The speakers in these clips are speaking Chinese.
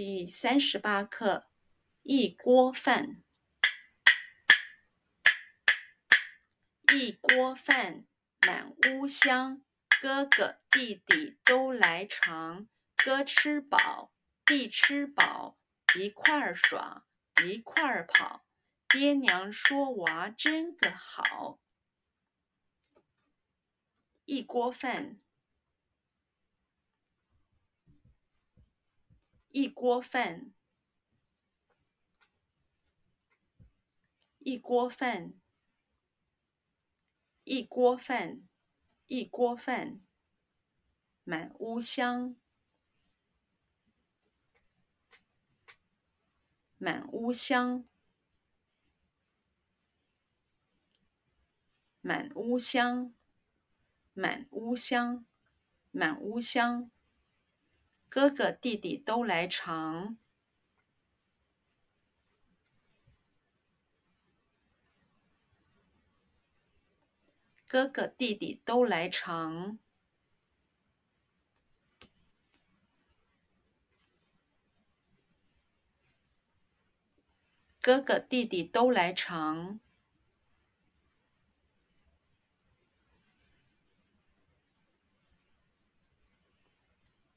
第三十八课：一锅饭。一锅饭，满屋香。哥哥弟弟都来尝，哥吃饱，弟吃饱，一块儿耍，一块儿跑。爹娘说娃真个好。一锅饭。一锅饭，一锅饭，一锅饭，一锅饭，满屋香，满屋香，满屋香，满屋香，满屋香。哥哥弟弟都来尝，哥哥弟弟都来尝，哥哥弟弟都来尝。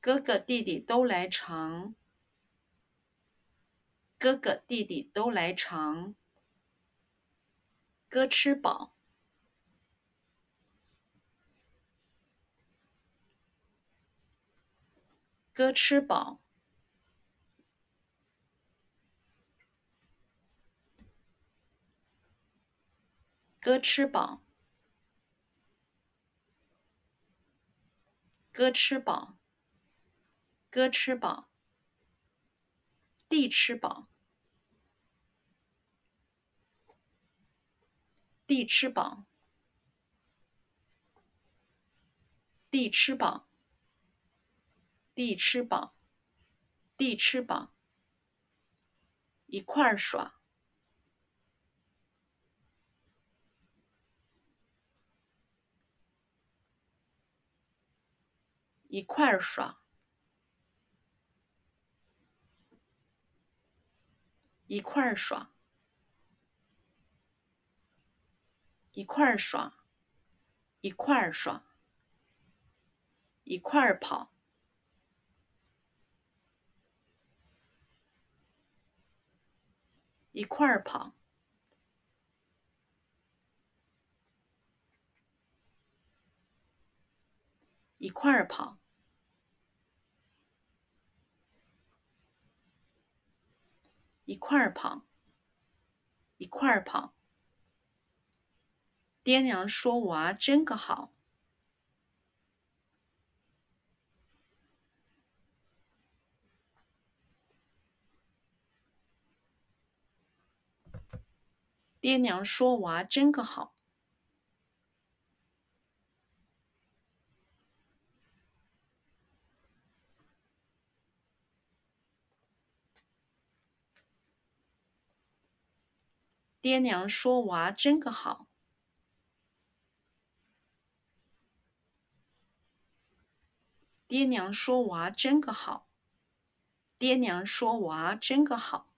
哥哥弟弟都来尝，哥哥弟弟都来尝。哥吃饱，哥吃饱，哥吃饱，哥吃饱。哥吃饱，弟吃饱，弟吃饱，弟吃饱，弟吃饱，弟吃饱，一块儿耍，一块儿耍。一块儿耍，一块儿耍，一块儿耍，一块儿跑，一块儿跑，一块儿跑。一块儿跑一块儿跑爹娘说娃真个好。爹娘说娃真个好爹娘说娃真个好。爹娘说娃真个好。爹娘说娃真个好。